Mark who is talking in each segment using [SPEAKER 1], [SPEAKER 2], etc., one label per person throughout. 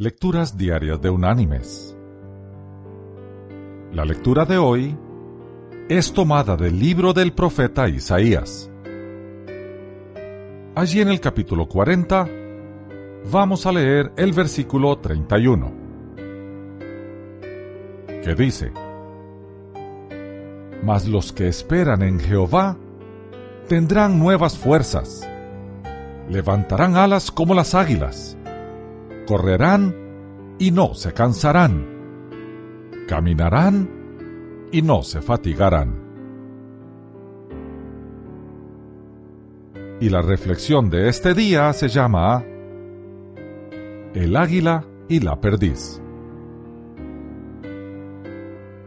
[SPEAKER 1] Lecturas Diarias de Unánimes. La lectura de hoy es tomada del libro del profeta Isaías. Allí en el capítulo 40 vamos a leer el versículo 31, que dice, Mas los que esperan en Jehová tendrán nuevas fuerzas, levantarán alas como las águilas correrán y no se cansarán, caminarán y no se fatigarán. Y la reflexión de este día se llama El águila y la perdiz.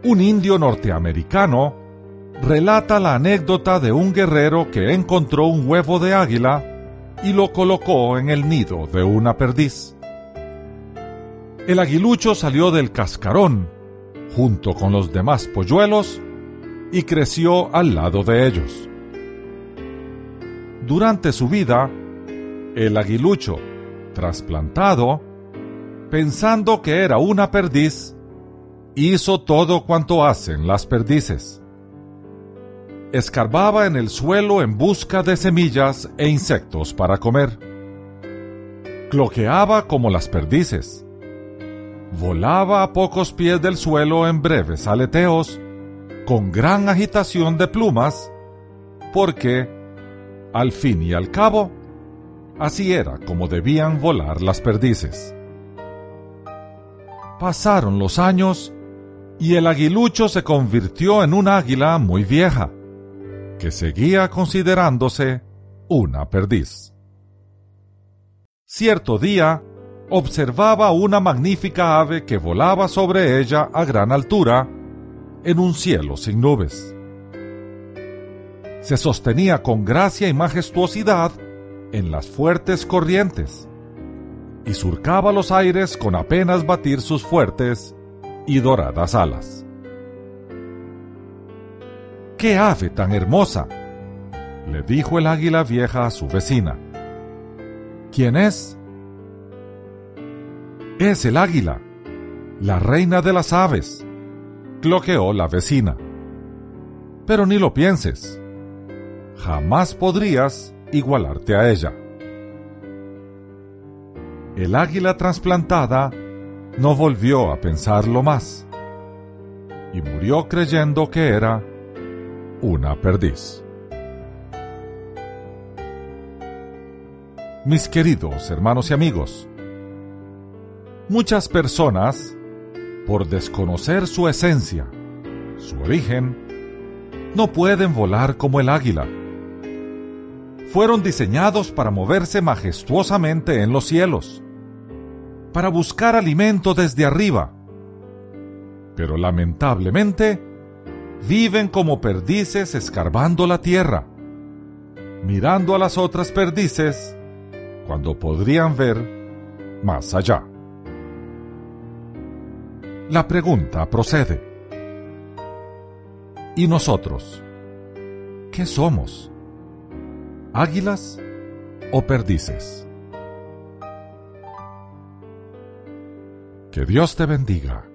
[SPEAKER 1] Un indio norteamericano relata la anécdota de un guerrero que encontró un huevo de águila y lo colocó en el nido de una perdiz. El aguilucho salió del cascarón, junto con los demás polluelos, y creció al lado de ellos. Durante su vida, el aguilucho, trasplantado, pensando que era una perdiz, hizo todo cuanto hacen las perdices. Escarbaba en el suelo en busca de semillas e insectos para comer. Cloqueaba como las perdices volaba a pocos pies del suelo en breves aleteos, con gran agitación de plumas, porque, al fin y al cabo, así era como debían volar las perdices. Pasaron los años y el aguilucho se convirtió en un águila muy vieja, que seguía considerándose una perdiz. Cierto día, observaba una magnífica ave que volaba sobre ella a gran altura en un cielo sin nubes. Se sostenía con gracia y majestuosidad en las fuertes corrientes y surcaba los aires con apenas batir sus fuertes y doradas alas. ¡Qué ave tan hermosa! le dijo el águila vieja a su vecina. ¿Quién es? Es el águila, la reina de las aves, cloqueó la vecina. Pero ni lo pienses, jamás podrías igualarte a ella. El águila trasplantada no volvió a pensarlo más y murió creyendo que era una perdiz. Mis queridos hermanos y amigos, Muchas personas, por desconocer su esencia, su origen, no pueden volar como el águila. Fueron diseñados para moverse majestuosamente en los cielos, para buscar alimento desde arriba. Pero lamentablemente, viven como perdices escarbando la tierra, mirando a las otras perdices cuando podrían ver más allá. La pregunta procede. ¿Y nosotros? ¿Qué somos? ¿Águilas o perdices? Que Dios te bendiga.